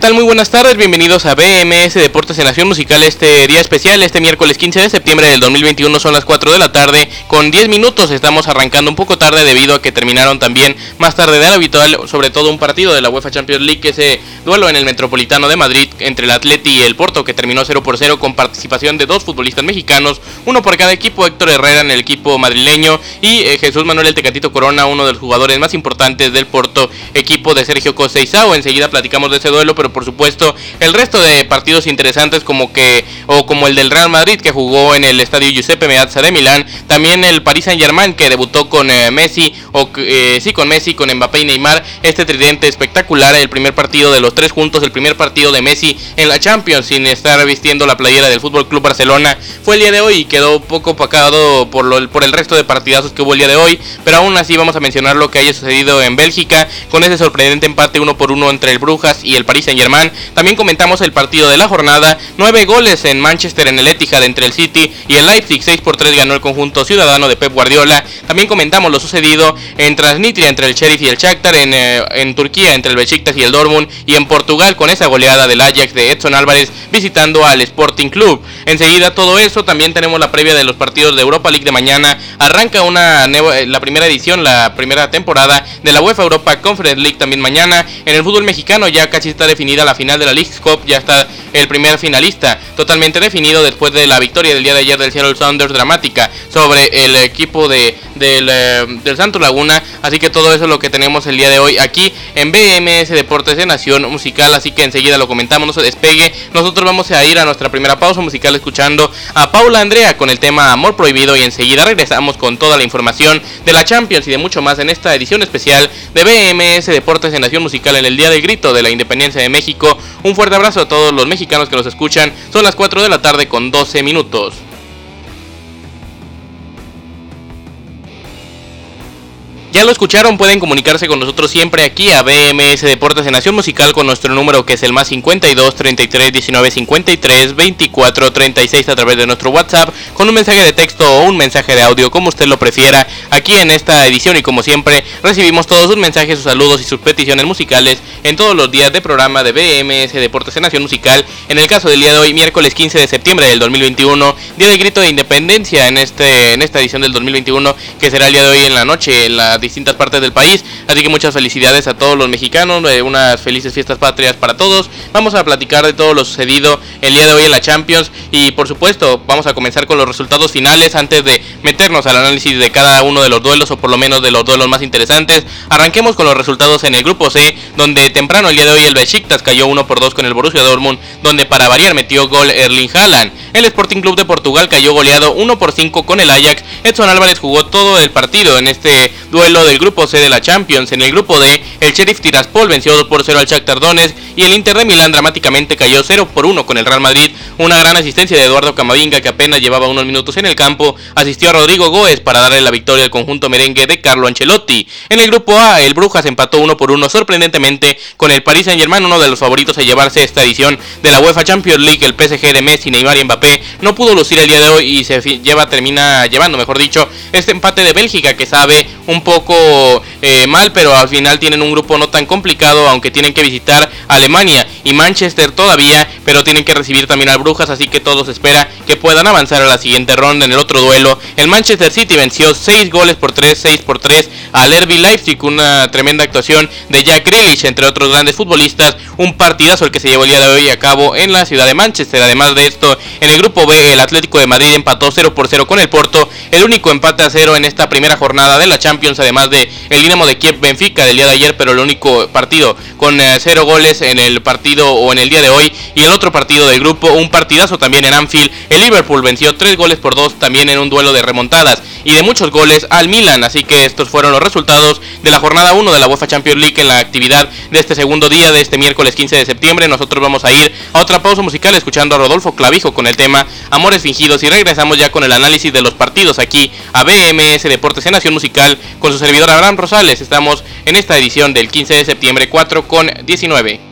Tal? Muy buenas tardes, bienvenidos a BMS Deportes en Nación Musical este día especial, este miércoles 15 de septiembre del 2021 son las 4 de la tarde con 10 minutos, estamos arrancando un poco tarde debido a que terminaron también más tarde de lo habitual, sobre todo un partido de la UEFA Champions League, ese duelo en el Metropolitano de Madrid entre el Atleti y el Porto que terminó 0 por 0 con participación de dos futbolistas mexicanos, uno por cada equipo, Héctor Herrera en el equipo madrileño y eh, Jesús Manuel El Tecatito Corona, uno de los jugadores más importantes del Porto, equipo de Sergio Coseizao, enseguida platicamos de ese duelo pero por supuesto el resto de partidos interesantes como que o como el del Real Madrid que jugó en el estadio Giuseppe Meazza de Milán, también el Paris Saint-Germain que debutó con eh, Messi o eh, sí con Messi, con Mbappé y Neymar, este tridente espectacular, el primer partido de los tres juntos, el primer partido de Messi en la Champions sin estar vistiendo la playera del Fútbol Club Barcelona, fue el día de hoy y quedó poco opacado por lo, por el resto de partidazos que hubo el día de hoy, pero aún así vamos a mencionar lo que haya sucedido en Bélgica con ese sorprendente empate uno por uno entre el Brujas y el Paris Saint Germain. También comentamos el partido de la jornada, nueve goles en Manchester en el Etihad entre el City y el Leipzig, 6 por 3 ganó el conjunto ciudadano de Pep Guardiola. También comentamos lo sucedido en Transnistria entre el Sheriff y el Shakhtar, en, eh, en Turquía entre el Besiktas y el Dortmund y en Portugal con esa goleada del Ajax de Edson Álvarez visitando al Sporting Club. Enseguida todo eso, también tenemos la previa de los partidos de Europa League de mañana. Arranca una la primera edición, la primera temporada de la UEFA Europa Conference League también mañana. En el fútbol mexicano ya casi está la final de la League Cup, ya está el primer finalista, totalmente definido después de la victoria del día de ayer del Seattle Sounders dramática sobre el equipo de, del, eh, Santo Laguna. Así que todo eso es lo que tenemos el día de hoy aquí en BMS Deportes de Nación Musical. Así que enseguida lo comentamos, no se despegue. Nosotros vamos a ir a nuestra primera pausa musical escuchando a Paula Andrea con el tema Amor Prohibido y enseguida regresamos con toda la información de la Champions y de mucho más en esta edición especial de BMS Deportes de Nación Musical en el Día del Grito de la Independencia de México. Un fuerte abrazo a todos los mexicanos que nos escuchan. Son las 4 de la tarde con 12 minutos. Ya lo escucharon, pueden comunicarse con nosotros siempre aquí a BMS Deportes de Nación Musical con nuestro número que es el más 52 33 19 53 24 36 a través de nuestro WhatsApp con un mensaje de texto o un mensaje de audio como usted lo prefiera. Aquí en esta edición y como siempre recibimos todos sus mensajes, sus saludos y sus peticiones musicales en todos los días de programa de BMS Deportes de Nación Musical. En el caso del día de hoy, miércoles 15 de septiembre del 2021, día del grito de independencia en este en esta edición del 2021 que será el día de hoy en la noche en la distintas partes del país. Así que muchas felicidades a todos los mexicanos, eh, unas felices fiestas patrias para todos. Vamos a platicar de todo lo sucedido el día de hoy en la Champions y por supuesto vamos a comenzar con los resultados finales antes de meternos al análisis de cada uno de los duelos o por lo menos de los duelos más interesantes. Arranquemos con los resultados en el grupo C, donde temprano el día de hoy el Besiktas cayó 1 por 2 con el Borussia Dortmund, donde para variar metió gol Erling Haaland. El Sporting Club de Portugal cayó goleado 1 por 5 con el Ajax. Edson Álvarez jugó todo el partido en este duelo del grupo C de la Champions. En el grupo D, el Sheriff Tiraspol venció 2 por 0 al Shakhtar Donetsk y el Inter de Milán dramáticamente cayó 0 por 1 con el Real Madrid. Una gran asistencia de Eduardo Camavinga que apenas llevaba unos minutos en el campo, asistió a Rodrigo Goes para darle la victoria al conjunto merengue de Carlo Ancelotti. En el grupo A, el Brujas empató 1 por 1 sorprendentemente con el Paris Saint-Germain, uno de los favoritos a llevarse esta edición de la UEFA Champions League, el PSG de Messi, Neymar y Mbappé no pudo lucir el día de hoy y se lleva termina llevando, mejor dicho, este empate de Bélgica que sabe un poco eh, mal, pero al final tienen un grupo no tan complicado, aunque tienen que visitar Alemania y Manchester todavía, pero tienen que recibir también al Brujas, así que todos espera que puedan avanzar a la siguiente ronda en el otro duelo. El Manchester City venció 6 goles por 3, 6 por 3 al Herbie Leipzig, una tremenda actuación de Jack Grealish, entre otros grandes futbolistas, un partidazo el que se llevó el día de hoy a cabo en la ciudad de Manchester. Además de esto, en el grupo B, el Atlético de Madrid empató 0 por 0 con el Porto, el único empate a 0 en esta primera jornada de la Champions, además de el Dinamo de Kiev Benfica del día de ayer, pero el único partido con eh, cero goles en el partido o en el día de hoy. Y el otro partido del grupo, un partidazo también en Anfield. El Liverpool venció tres goles por dos también en un duelo de remontadas y de muchos goles al Milan. Así que estos fueron los resultados de la jornada 1 de la UEFA Champions League en la actividad de este segundo día de este miércoles 15 de septiembre. Nosotros vamos a ir a otra pausa musical escuchando a Rodolfo Clavijo con el tema Amores Fingidos y regresamos ya con el análisis de los partidos aquí a BMS Deportes en Nación Musical con su servidor Abraham Rosales. Estamos en esta edición del 15 de septiembre 4 con 19.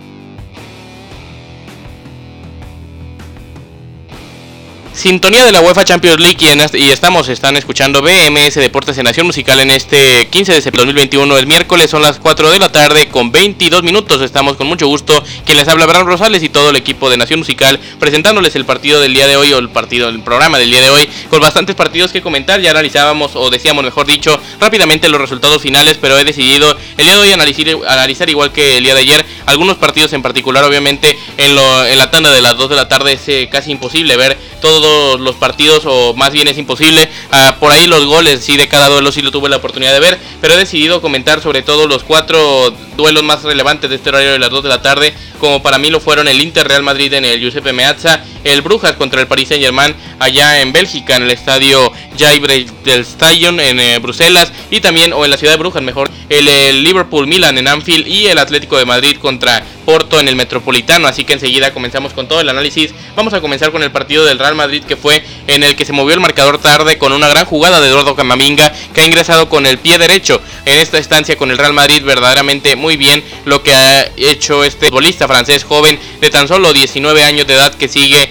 Sintonía de la UEFA Champions League y, estamos, están escuchando BMS Deportes en Nación Musical en este 15 de septiembre 2021, el miércoles son las 4 de la tarde con 22 minutos, estamos con mucho gusto, quien les habla Abraham Rosales y todo el equipo de Nación Musical presentándoles el partido del día de hoy o el partido, el programa del día de hoy con bastantes partidos que comentar, ya analizábamos o decíamos mejor dicho rápidamente los resultados finales, pero he decidido el día de hoy analizar, analizar igual que el día de ayer algunos partidos en particular, obviamente en, lo, en la tanda de las 2 de la tarde es eh, casi imposible ver todos los partidos, o más bien es imposible. Ah, por ahí los goles, sí, de cada duelo sí lo tuve la oportunidad de ver, pero he decidido comentar sobre todo los cuatro duelos más relevantes de este horario de las 2 de la tarde, como para mí lo fueron el Inter Real Madrid en el Giuseppe Meazza, el Brujas contra el Paris Saint Germain allá en Bélgica, en el estadio Jaibrecht del Stadion en eh, Bruselas, y también, o en la ciudad de Brujas mejor, el, Liverpool Milan en Anfield y el Atlético de Madrid contra Porto en el Metropolitano. Así que enseguida comenzamos con todo el análisis. Vamos a comenzar con el partido del Real Madrid que fue en el que se movió el marcador tarde con una gran jugada de Eduardo Camavinga que ha ingresado con el pie derecho en esta estancia con el Real Madrid verdaderamente muy bien lo que ha hecho este futbolista francés joven de tan solo 19 años de edad que sigue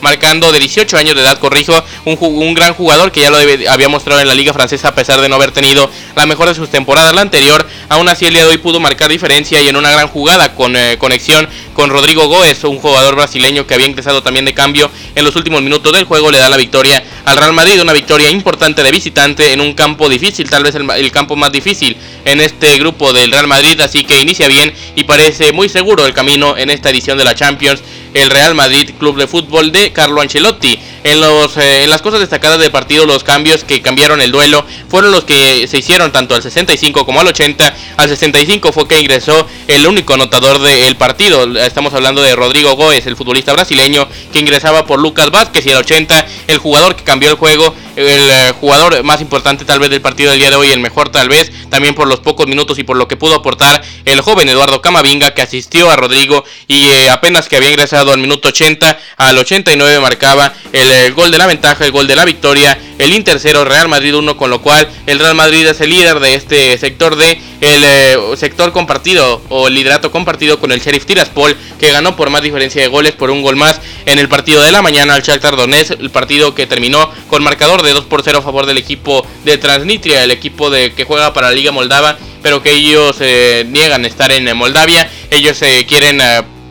marcando de 18 años de edad, corrijo, un, un gran jugador que ya lo había mostrado en la liga francesa a pesar de no haber tenido la mejor de sus temporadas. La anterior, aún así el día de hoy pudo marcar diferencia y en una gran jugada con eh, conexión con Rodrigo Góez, un jugador brasileño que había ingresado también de cambio en los últimos minutos del juego, le da la victoria al Real Madrid, una victoria importante de visitante en un campo difícil, tal vez el, el campo más difícil en este grupo del Real Madrid, así que inicia bien y parece muy seguro el camino en esta edición de la Champions el Real Madrid Club de Fútbol de Carlo Ancelotti. En, los, eh, en las cosas destacadas del partido, los cambios que cambiaron el duelo fueron los que se hicieron tanto al 65 como al 80. Al 65 fue que ingresó el único anotador del partido. Estamos hablando de Rodrigo Góez, el futbolista brasileño, que ingresaba por Lucas Vázquez. Y al 80, el jugador que cambió el juego, el eh, jugador más importante tal vez del partido del día de hoy, el mejor tal vez, también por los pocos minutos y por lo que pudo aportar el joven Eduardo Camavinga, que asistió a Rodrigo y eh, apenas que había ingresado al minuto 80, al 89 marcaba el el gol de la ventaja, el gol de la victoria, el Inter 0, Real Madrid 1, con lo cual el Real Madrid es el líder de este sector de el eh, sector compartido o liderato compartido con el Sheriff Tiraspol, que ganó por más diferencia de goles por un gol más en el partido de la mañana al Shakhtar Donetsk, el partido que terminó con marcador de 2 por 0 a favor del equipo de Transnistria, el equipo de que juega para la Liga Moldava, pero que ellos eh, niegan estar en Moldavia, ellos eh, quieren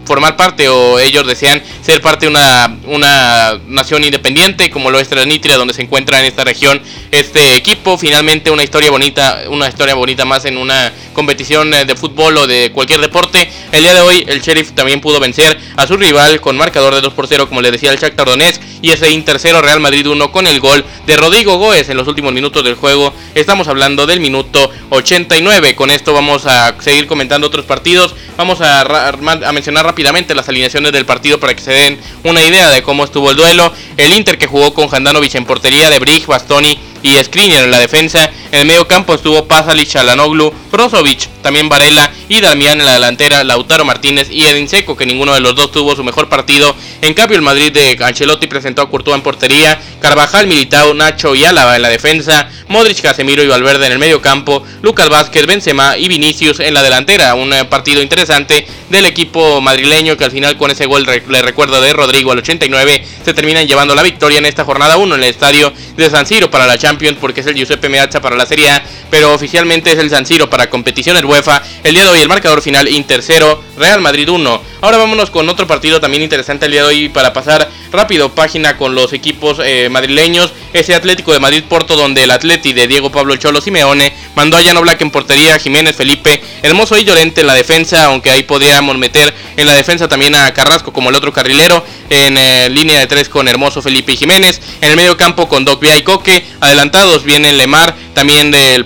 formar parte o ellos desean ser parte de una, una nación independiente como lo es Transnistria donde se encuentra en esta región este equipo. Finalmente una historia bonita una historia bonita más en una competición eh, de fútbol o de cualquier deporte. El día de hoy el Sheriff también pudo vencer a su rival con marcador de 2 por 0 como le decía el Shakhtar Donetsk y ese tercero Real Madrid 1 con el gol de Rodrigo Goes en los últimos minutos del juego. Estamos hablando del minuto 89 con esto vamos a seguir comentando otros partidos vamos a, mencionar rápidamente las alineaciones del partido para que se den una idea de cómo estuvo el duelo. El Inter que jugó con Handanovic en portería, de Brig, Bastoni y Skriniar en la defensa. En el medio campo estuvo Pasalic, Chalanoglu, Brozovic, también Varela y Damián en la delantera, Lautaro Martínez y Edin Seco, que ninguno de los dos tuvo su mejor partido. En cambio, el Madrid de Ancelotti presentó a Courtois en portería, Carvajal, Militao, Nacho y Álava en la defensa, Modric, Casemiro y Valverde en el medio campo, Lucas Vázquez, Benzema y Vinicius en la delantera. Un eh, partido interesante del equipo madrileño que al final con ese gol le recuerda de Rodrigo al 89 se terminan llevando la victoria en esta jornada 1 en el estadio de San Siro para la Champions porque es el Giuseppe Meazza para la Serie A, pero oficialmente es el San Siro para competiciones UEFA. El día de hoy el marcador final Inter 0, Real Madrid 1. Ahora vámonos con otro partido también interesante el día de hoy para pasar rápido página con los equipos eh, madrileños. Ese Atlético de Madrid Porto donde el Atleti de Diego Pablo Cholo Simeone mandó a Llano Black en portería, Jiménez Felipe, Hermoso y Llorente en la defensa, aunque ahí podríamos meter en la defensa también a Carrasco como el otro carrilero, en eh, línea de tres con Hermoso Felipe y Jiménez, en el medio campo con Doc y Coque, adelantados vienen Lemar, también del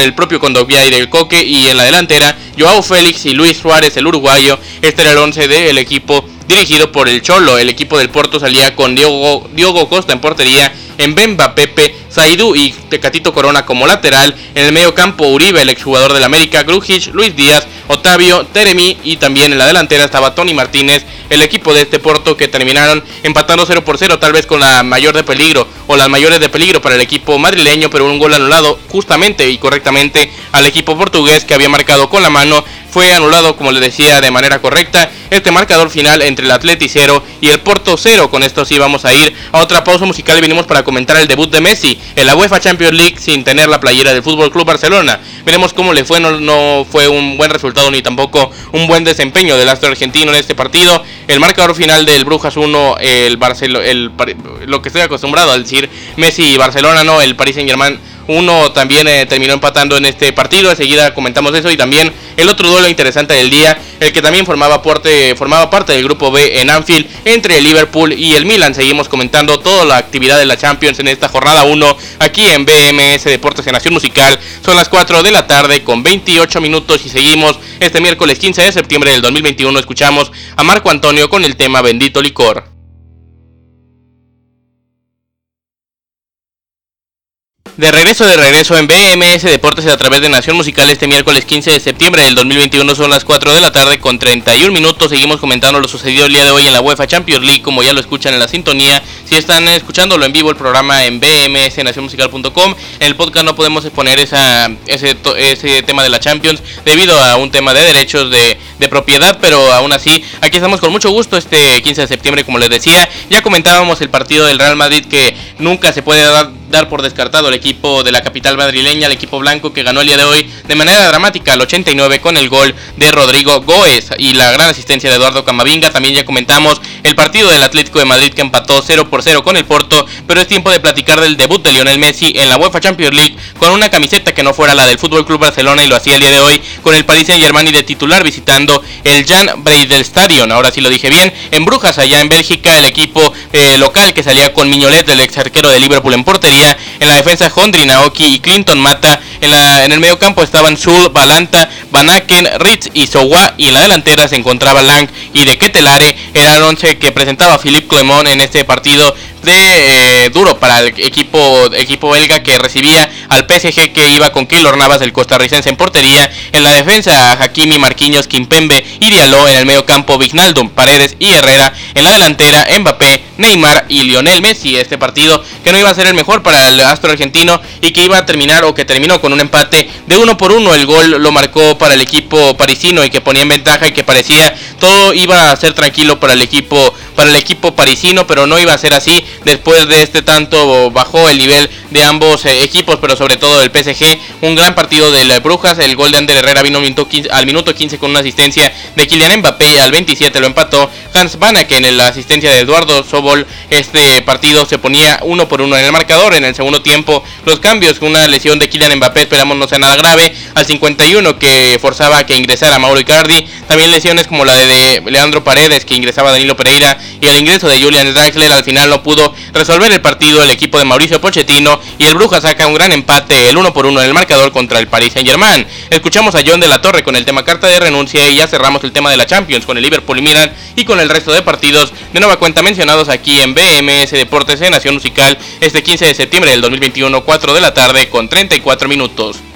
el propio Condovia y del Coque. Y en la delantera Joao Félix y Luis Suárez el uruguayo. Este era el 11 del equipo dirigido por el Cholo el equipo del Porto salía con Diogo, Diogo Costa en portería en Bemba Pepe Zaidu y Tecatito Corona como lateral. En el medio campo Uribe, el exjugador del América, Grujic, Luis Díaz, Otavio, Teremi y también en la delantera estaba Tony Martínez, el equipo de este Porto que terminaron empatando 0 por 0, tal vez con la mayor de peligro o las mayores de peligro para el equipo madrileño, pero un gol anulado justamente y correctamente al equipo portugués que había marcado con la mano fue anulado, como le decía, de manera correcta. Este marcador final entre el Atleti 0 y el Porto 0. Con esto sí vamos a ir a otra pausa musical y venimos para comentar el debut de Messi en la UEFA Champions League sin tener la playera del Fútbol Club Barcelona. Veremos cómo le fue, no, no fue un buen resultado ni tampoco un buen desempeño del astro argentino en este partido. El marcador final del Brujas 1, el Barcelona, el, lo que estoy acostumbrado a decir Messi y Barcelona, no, el Paris Saint Germain uno también eh, terminó empatando en este partido. Enseguida comentamos eso. Y también el otro duelo interesante del día. El que también formaba parte, formaba parte del grupo B en Anfield. Entre el Liverpool y el Milan. Seguimos comentando toda la actividad de la Champions en esta jornada 1. Aquí en BMS Deportes en Nación Musical. Son las 4 de la tarde con 28 minutos. Y seguimos este miércoles 15 de septiembre del 2021. Escuchamos a Marco Antonio con el tema Bendito Licor. De regreso, de regreso en BMS Deportes a través de Nación Musical este miércoles 15 de septiembre del 2021 son las 4 de la tarde con 31 minutos. Seguimos comentando lo sucedido el día de hoy en la UEFA Champions League como ya lo escuchan en la sintonía. Si están escuchándolo en vivo el programa en bmsnacionmusical.com, en el podcast no podemos exponer esa, ese, ese tema de la Champions debido a un tema de derechos de, de propiedad, pero aún así aquí estamos con mucho gusto este 15 de septiembre como les decía. Ya comentábamos el partido del Real Madrid que nunca se puede dar dar por descartado el equipo de la capital madrileña, el equipo blanco que ganó el día de hoy de manera dramática al 89 con el gol de Rodrigo Goes y la gran asistencia de Eduardo Camavinga. También ya comentamos el partido del Atlético de Madrid que empató 0 por 0 con el Porto, pero es tiempo de platicar del debut de Lionel Messi en la UEFA Champions League con una camiseta que no fuera la del Fútbol Club Barcelona y lo hacía el día de hoy con el Paris Saint-Germain y de titular visitando el Jan Breidel Stadion. Ahora sí lo dije bien, en Brujas allá en Bélgica el equipo eh, local que salía con Miñolet, el ex arquero de Liverpool en portería en la defensa Hondri, Naoki y Clinton Mata. En, la, en el medio campo estaban Sul, Balanta, Banaken, Ritz y Sowa. Y en la delantera se encontraba Lang y de Ketelare. Era el once que presentaba Philippe Clemont en este partido de eh, duro para el equipo, equipo belga que recibía al PSG que iba con Keylor Navas, el costarricense en portería. En la defensa, Hakimi, Marquinhos, Kimpembe y Diallo. En el medio campo, Vignaldum, Paredes y Herrera. En la delantera, Mbappé, Neymar y Lionel Messi. Este partido que no iba a ser el mejor para el astro argentino y que iba a terminar o que terminó con un empate de uno por uno. El gol lo marcó para el equipo parisino y que ponía en ventaja y que parecía todo iba a ser tranquilo para el equipo para el equipo parisino, pero no iba a ser así. Después de este tanto bajó el nivel de ambos eh, equipos, pero sobre todo del PSG. Un gran partido de las Brujas. El gol de Ander Herrera vino al minuto 15 con una asistencia de Kylian Mbappé. Al 27 lo empató Hans Banaken en la asistencia de Eduardo Sobol. Este partido se ponía uno por uno en el marcador. En el segundo tiempo, los cambios. Una lesión de Kylian Mbappé, esperamos no sea nada grave. Al 51 que forzaba a que ingresara Mauro Icardi. También lesiones como la de Leandro Paredes que ingresaba Danilo Pereira y el ingreso de Julian Draxler al final no pudo resolver el partido el equipo de Mauricio Pochettino y el Bruja saca un gran empate el 1 por 1 en el marcador contra el Paris Saint Germain. Escuchamos a John de la Torre con el tema carta de renuncia y ya cerramos el tema de la Champions con el Liverpool y Milan y con el resto de partidos de nueva cuenta mencionados aquí en BMS Deportes en Nación Musical este 15 de septiembre del 2021 4 de la tarde con 34 minutos.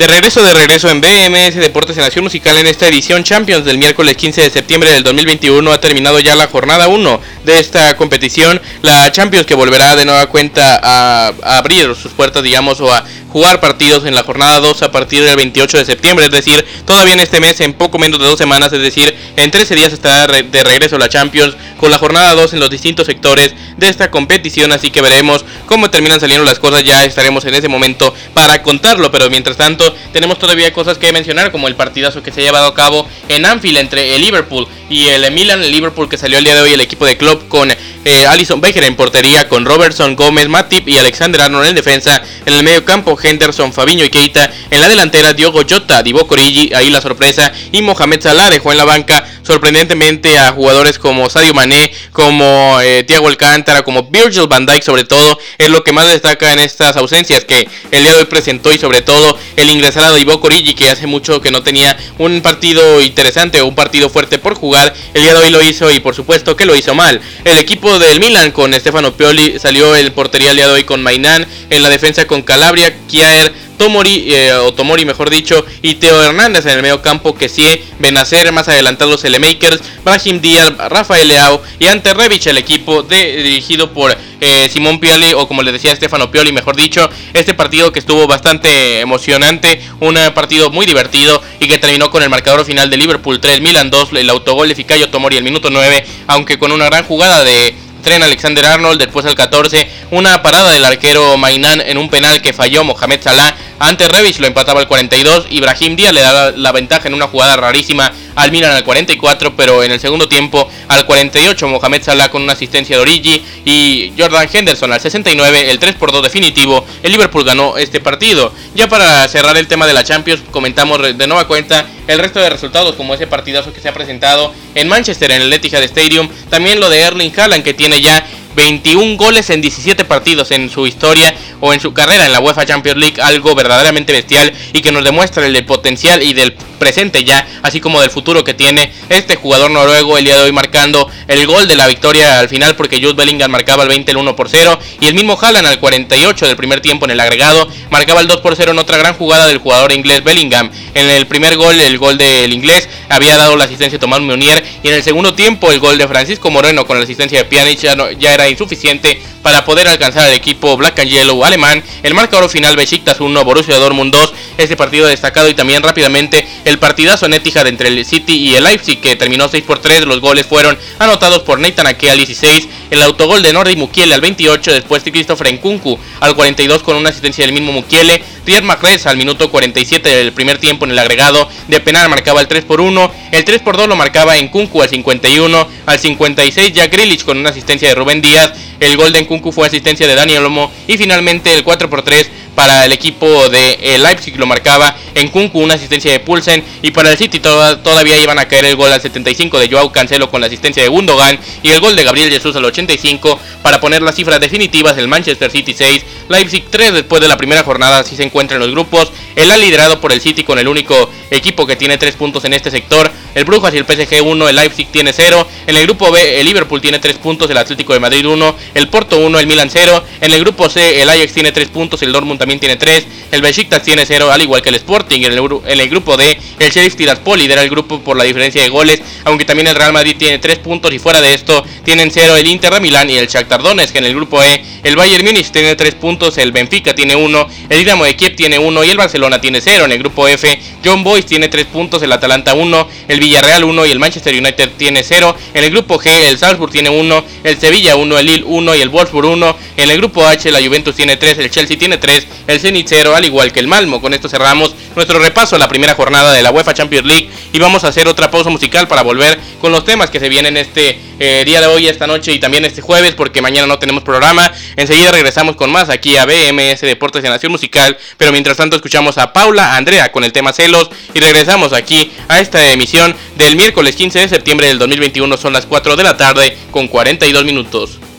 De regreso, de regreso en BMS Deportes en Nación Musical en esta edición Champions del miércoles 15 de septiembre del 2021 ha terminado ya la jornada 1 de esta competición. La Champions que volverá de nueva cuenta a, a abrir sus puertas, digamos, o a jugar partidos en la jornada 2 a partir del 28 de septiembre, es decir, todavía en este mes, en poco menos de dos semanas, es decir, en 13 días estará de regreso la Champions con la jornada 2 en los distintos sectores de esta competición, así que veremos cómo terminan saliendo las cosas, ya estaremos en ese momento para contarlo, pero mientras tanto tenemos todavía cosas que mencionar, como el partidazo que se ha llevado a cabo en Anfield entre el Liverpool y el Milan, el Liverpool que salió el día de hoy el equipo de club con eh, Alison Becker en portería, con Robertson, Gómez, Matip y Alexander Arnold en defensa, en el medio campo Henderson, Fabiño y Keita. En la delantera, Diogo Jota, Divo Corigi, ahí la sorpresa. Y Mohamed Salah dejó en la banca sorprendentemente a jugadores como Sadio Mané, como eh, Thiago Alcántara, como Virgil van Dijk sobre todo. Es lo que más destaca en estas ausencias que el día de hoy presentó y sobre todo el ingresado Divo Corigi que hace mucho que no tenía un partido interesante o un partido fuerte por jugar. El día de hoy lo hizo y por supuesto que lo hizo mal. El equipo del Milan con Stefano Pioli salió el portería el día de hoy con Mainán, en la defensa con Calabria, Kiaer, Tomori, eh, o Tomori mejor dicho, y Teo Hernández en el medio campo, que sí, Benacer más adelantados el Makers, Brahim Díaz, Rafael Leao y Ante Revich, el equipo dirigido por eh, Simón Pioli, o como le decía Stefano Pioli, mejor dicho, este partido que estuvo bastante emocionante, un partido muy divertido y que terminó con el marcador final de Liverpool 3, Milan 2, el autogol de Ficayo Tomori el minuto 9, aunque con una gran jugada de tren Alexander Arnold, después al 14, una parada del arquero Mainán en un penal que falló Mohamed Salah, ante Revich lo empataba al 42, Ibrahim Díaz le daba la ventaja en una jugada rarísima al Milan al 44, pero en el segundo tiempo al 48 Mohamed Salah con una asistencia de Origi y Jordan Henderson al 69, el 3 por 2 definitivo, el Liverpool ganó este partido. Ya para cerrar el tema de la Champions, comentamos de nueva cuenta el resto de resultados como ese partidazo que se ha presentado en Manchester en el Etihad Stadium, también lo de Erling Haaland que tiene ya 21 goles en 17 partidos en su historia o en su carrera en la UEFA Champions League, algo verdaderamente bestial y que nos demuestra el potencial y del presente ya, así como del futuro que tiene este jugador noruego el día de hoy marcando el gol de la victoria al final porque Jude Bellingham marcaba el 20 el 1 por 0 y el mismo Haaland al 48 del primer tiempo en el agregado marcaba el 2 por 0 en otra gran jugada del jugador inglés Bellingham. En el primer gol, el gol del inglés, había dado la asistencia de Tomás Meunier y en el segundo tiempo el gol de Francisco Moreno con la asistencia de Pjanic ya, era insuficiente para poder alcanzar al equipo Black and Yellow alemán. El marcador final Besiktas 1, Borussia Dortmund 2, este partido destacado y también rápidamente el partidazo en Etihad entre el City y el Leipzig que terminó 6 por 3. Los goles fueron anotados por Nathan Ake al 16, el autogol de Nordi Mukiele al 28, después de Christopher Nkunku al 42 con una asistencia del mismo Mukiele. Riyad Mahrez al minuto 47 del primer tiempo en el agregado de penal marcaba el 3 por 1, el 3 por 2 lo marcaba Nkunku al 51, al 56 Jack Grealish con una asistencia de Rubén Díaz, el gol de Nkunku fue asistencia de Daniel Lomo y finalmente el 4 por 3 para el equipo de eh, Leipzig lo marcaba en Kunku, una asistencia de Pulsen. Y para el City todavía iban a caer el gol al 75 de Joao Cancelo con la asistencia de Gundogan. Y el gol de Gabriel Jesús al 85 para poner las cifras definitivas del Manchester City 6, Leipzig 3 después de la primera jornada. Así se encuentra en los grupos. El ha liderado por el City con el único equipo que tiene 3 puntos en este sector. El Brujas y el PSG 1, el Leipzig tiene 0. En el grupo B, el Liverpool tiene 3 puntos, el Atlético de Madrid 1, el Porto 1, el Milan 0. En el grupo C, el Ajax tiene 3 puntos, el Dortmund también tiene 3. El Besiktas tiene 0, al igual que el Sporting. En el, en el grupo D, el Sheriff Tiraspol lidera el grupo por la diferencia de goles, aunque también el Real Madrid tiene 3 puntos y fuera de esto tienen 0 el Inter de Milán y el Shakhtar Donetsk. En el grupo E, el Bayern Múnich tiene 3 puntos, el Benfica tiene 1, el Dinamo de Kiev tiene 1 y el Barcelona tiene 0. En el grupo F, John Boyce tiene 3 puntos, el Atalanta 1, el Villarreal 1 y el Manchester United tiene 0. En el grupo G, el Salzburg tiene 1, el Sevilla 1, el Lille 1 y el Wolfsburg 1. En el grupo H, la Juventus tiene 3, el Chelsea tiene 3, el Zenit 0, al igual que el Malmo. Con esto cerramos nuestro repaso a la primera jornada de la UEFA Champions League y vamos a hacer otra pausa musical para volver con los temas que se vienen este eh, día de hoy, esta noche y también este jueves porque mañana no tenemos programa. Enseguida regresamos con más aquí a BMS Deportes de Nación Musical, pero mientras tanto escuchamos a Paula Andrea con el tema celos y regresamos aquí a esta emisión del miércoles 15 de septiembre del 2021. Son las 4 de la tarde con 42 minutos.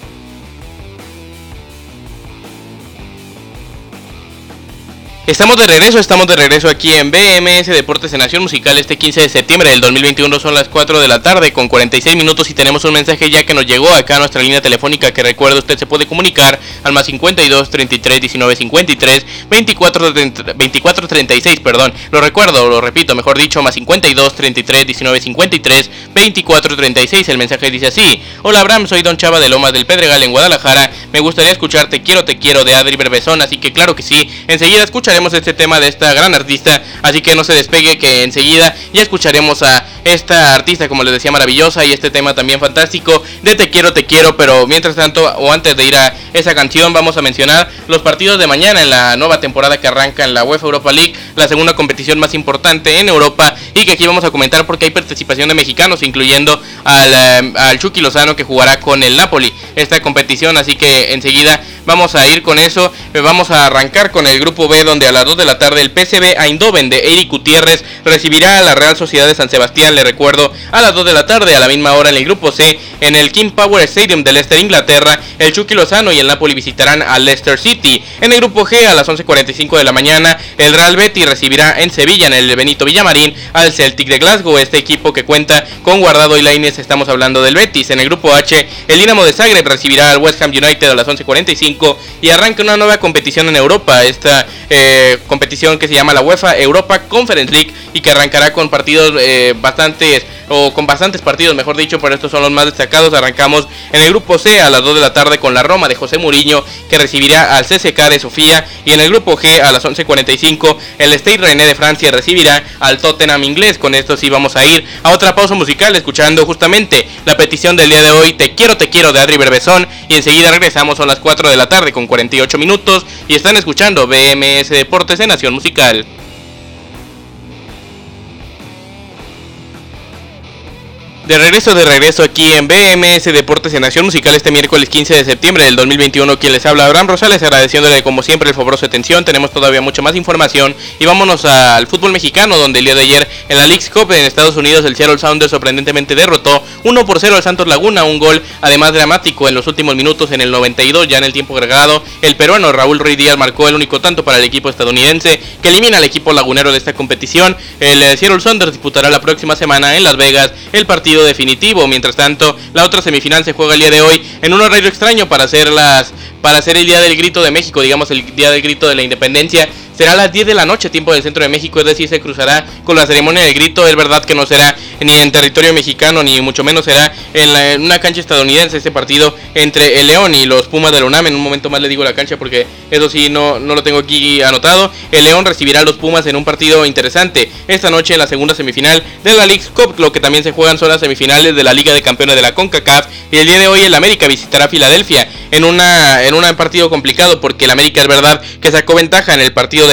Estamos de regreso, estamos de regreso aquí en BMS Deportes en Nación Musical este 15 de septiembre del 2021, son las 4 de la tarde con 46 minutos y tenemos un mensaje ya que nos llegó acá a nuestra línea telefónica que recuerda usted se puede comunicar al más 52 33 19 53 24 24 36, perdón, lo recuerdo, lo repito, mejor dicho, más 52 33 19 53 24 36, el mensaje dice así, hola Abraham, soy Don Chava de Lomas del Pedregal en Guadalajara, me gustaría escucharte Quiero Te Quiero de Adri Berbezón, así que claro que sí, enseguida escucha escucharemos este tema de esta gran artista, así que no se despegue que enseguida ya escucharemos a esta artista, como les decía, maravillosa y este tema también fantástico de Te quiero, te quiero, pero mientras tanto o antes de ir a esa canción vamos a mencionar los partidos de mañana en la nueva temporada que arranca en la UEFA Europa League, la segunda competición más importante en Europa y que aquí vamos a comentar porque hay participación de mexicanos, incluyendo al, eh, al Chucky Lozano que jugará con el Napoli esta competición, así que enseguida vamos a ir con eso, vamos a arrancar con el grupo B donde a las 2 de la tarde el PCB Eindhoven de Eric Gutiérrez recibirá a la Real Sociedad de San Sebastián, le recuerdo, a las 2 de la tarde a la misma hora en el grupo C en el King Power Stadium de Leicester, Inglaterra, el Chucky Lozano y el Napoli visitarán a Leicester City. En el grupo G a las 11.45 de la mañana el Real Betis recibirá en Sevilla en el Benito Villamarín al Celtic de Glasgow, este equipo que cuenta con Guardado y Lainez, estamos hablando del Betis. En el grupo H el Dinamo de Zagreb recibirá al West Ham United a las 11.45 y arranca una nueva competición en Europa, esta eh, competición que se llama la UEFA Europa Conference League y que arrancará con partidos eh, bastantes o con bastantes partidos, mejor dicho, pero estos son los más destacados. Arrancamos en el grupo C a las 2 de la tarde con la Roma de José Mourinho, que recibirá al CSK de Sofía. Y en el grupo G a las 11.45, el Stade René de Francia recibirá al Tottenham inglés. Con esto sí vamos a ir a otra pausa musical, escuchando justamente la petición del día de hoy, Te quiero, te quiero, de Adri Berbezón. Y enseguida regresamos, a las 4 de la tarde con 48 minutos. Y están escuchando BMS Deportes en Nación Musical. De regreso, de regreso aquí en BMS Deportes en Nación Musical este miércoles 15 de septiembre del 2021. Quien les habla, Abraham Rosales, agradeciéndole como siempre el favoroso atención. Tenemos todavía mucha más información y vámonos al fútbol mexicano, donde el día de ayer en la League's Cup en Estados Unidos el Seattle Sounders sorprendentemente derrotó 1 por 0 al Santos Laguna. Un gol además dramático en los últimos minutos en el 92, ya en el tiempo agregado. El peruano Raúl Ruiz Díaz marcó el único tanto para el equipo estadounidense que elimina al equipo lagunero de esta competición. El eh, Seattle Sounders disputará la próxima semana en Las Vegas el partido definitivo. Mientras tanto, la otra semifinal se juega el día de hoy en un horario extraño para hacer las para hacer el día del grito de México, digamos el día del grito de la independencia será a las 10 de la noche, tiempo del centro de México, es decir, se cruzará con la ceremonia del grito. Es verdad que no será ni en territorio mexicano, ni mucho menos será en, una cancha estadounidense este partido entre el León y los Pumas de la UNAM. En un momento más le digo la cancha porque eso sí no, no lo tengo aquí anotado. El León recibirá a los Pumas en un partido interesante esta noche en la segunda semifinal de la League Cup. Lo que también se juegan son las semifinales de la Liga de Campeones de la CONCACAF. Y el día de hoy el América visitará Filadelfia en, una, en un partido complicado porque el América es verdad que sacó ventaja en el partido de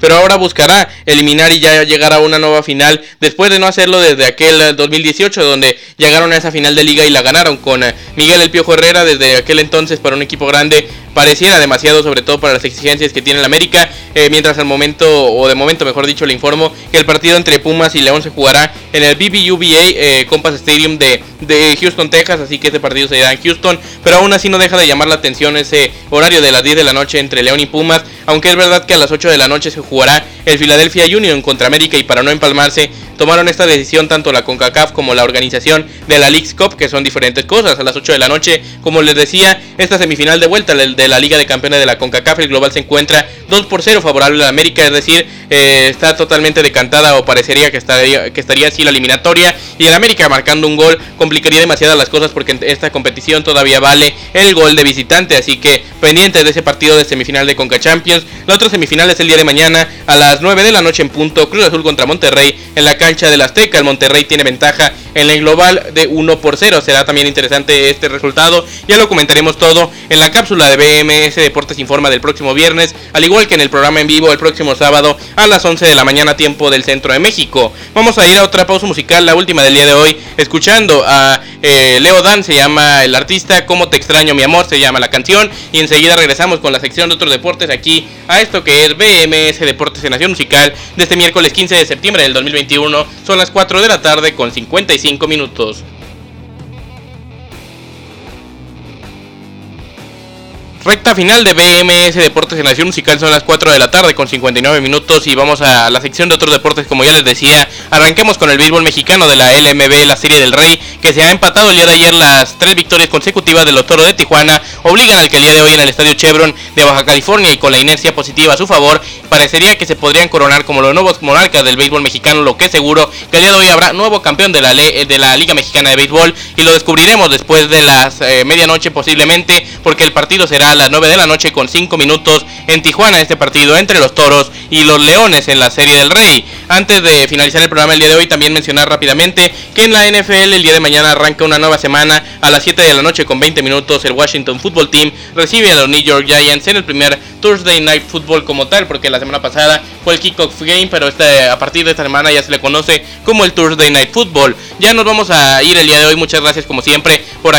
pero ahora buscará eliminar y ya llegar a una nueva final después de no hacerlo desde aquel 2018 eh, donde llegaron a esa final de liga y la ganaron con eh, Miguel El Piojo Herrera desde aquel entonces para un equipo grande pareciera demasiado, sobre todo para las exigencias que tiene el América. Eh, mientras al momento, o de momento mejor dicho, le informo que el partido entre Pumas y León se jugará en el BBUBA eh, Compass Stadium de, de, Houston, Texas. Así que este partido se irá en Houston. Pero aún así no deja de llamar la atención ese horario de las 10 de la noche entre León y Pumas. Aunque es verdad que a las 8 de la noche se jugará el Philadelphia Union contra América. Y para no empalmarse, tomaron esta decisión tanto la CONCACAF como la organización de la League's Cup, que son diferentes cosas. A las 8 de la noche, como les decía, esta semifinal de vuelta de la Liga de Campeones de la CONCACAF, el global se encuentra 2 por 0 favorable a América, es decir, eh, está totalmente decantada o parecería que estaría, que estaría así la eliminatoria. Y el América marcando un gol complicaría demasiado las cosas porque esta competición todavía vale el gol de visitante, así que pendientes de ese partido de semifinal de CONCA Champions. La otra semifinal es el día de mañana a las 9 de la noche en punto, Cruz Azul contra Monterrey en la cancha del Azteca. El Monterrey tiene ventaja en el global de 1 por 0. Será también interesante este resultado. Ya lo comentaremos todo en la cápsula de BMS Deportes Informa del próximo viernes, al igual que en el programa en vivo el próximo sábado a las 11 de la mañana tiempo del centro de México. Vamos a ir a otra pausa musical, la última del día de hoy, escuchando a eh, Leo Dan, se llama el artista, Cómo te extraño mi amor, se llama la canción. Y enseguida regresamos con la sección de otros deportes aquí a esto que es BMS Deportes en Nación Musical de este miércoles 15 de septiembre del 2021. Son las 4 de la tarde con 55 minutos. Recta final de BMS Deportes en Nación Musical son las 4 de la tarde con 59 minutos y vamos a la sección de otros deportes como ya les decía. Arranquemos con el béisbol mexicano de la LMB, la Serie del Rey, que se ha empatado el día de ayer las tres victorias consecutivas de los Toros de Tijuana, obligan al que el día de hoy en el Estadio Chevron de Baja California y con la inercia positiva a su favor, parecería que se podrían coronar como los nuevos monarcas del béisbol mexicano, lo que seguro que el día de hoy habrá nuevo campeón de la, de la Liga Mexicana de Béisbol y lo descubriremos después de las eh, medianoche posiblemente porque el partido será a las 9 de la noche con 5 minutos en Tijuana este partido entre los Toros y los Leones en la Serie del Rey. Antes de finalizar el programa el día de hoy también mencionar rápidamente que en la NFL el día de mañana arranca una nueva semana a las 7 de la noche con 20 minutos. El Washington Football Team recibe a los New York Giants en el primer Thursday Night Football como tal porque la semana pasada fue el kickoff game pero este, a partir de esta semana ya se le conoce como el Thursday Night Football. Ya nos vamos a ir el día de hoy, muchas gracias como siempre por,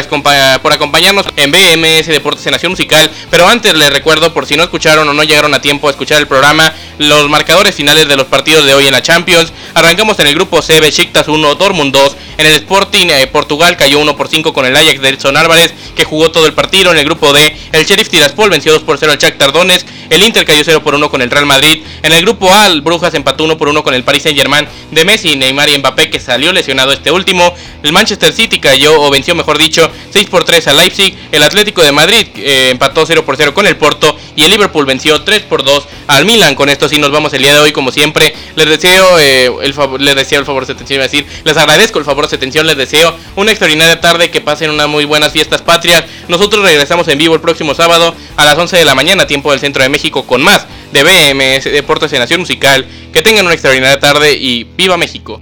por acompañarnos en BMS Deportes en Nación Musical. Pero antes les recuerdo, por si no escucharon o no llegaron a tiempo a escuchar el programa, los marcadores finales de los partidos de hoy en la Champions. Arrancamos en el grupo C, Besiktas 1, Dortmund 2, En el Sporting, eh, Portugal cayó 1 por 5 con el Ajax de Edson Álvarez, que jugó todo el partido. En el grupo D, el Sheriff Tiraspol venció 2 por 0 al Shakhtar Donetsk. El Inter cayó 0 por 1 con el Real Madrid. En el grupo A, el Brujas empató 1 por 1 con el Paris Saint Germain de Messi, Neymar y Mbappé, que salió lesionado este último. El Manchester City cayó, o venció mejor dicho, 6 por 3 al Leipzig. El Atlético de Madrid eh, empató 0 por 0 con el Porto. Y el Liverpool venció 3 por 2 al Milan. Con esto sí nos vamos el día de hoy, como siempre. Les deseo eh, el favor, les deseo el favor de atención, decir, les agradezco el favor de atención, les deseo una extraordinaria tarde, que pasen unas muy buenas fiestas patrias. Nosotros regresamos en vivo el próximo sábado a las 11 de la mañana, tiempo del centro de México, con más de BMS Deportes de Nación Musical. Que tengan una extraordinaria tarde y viva México.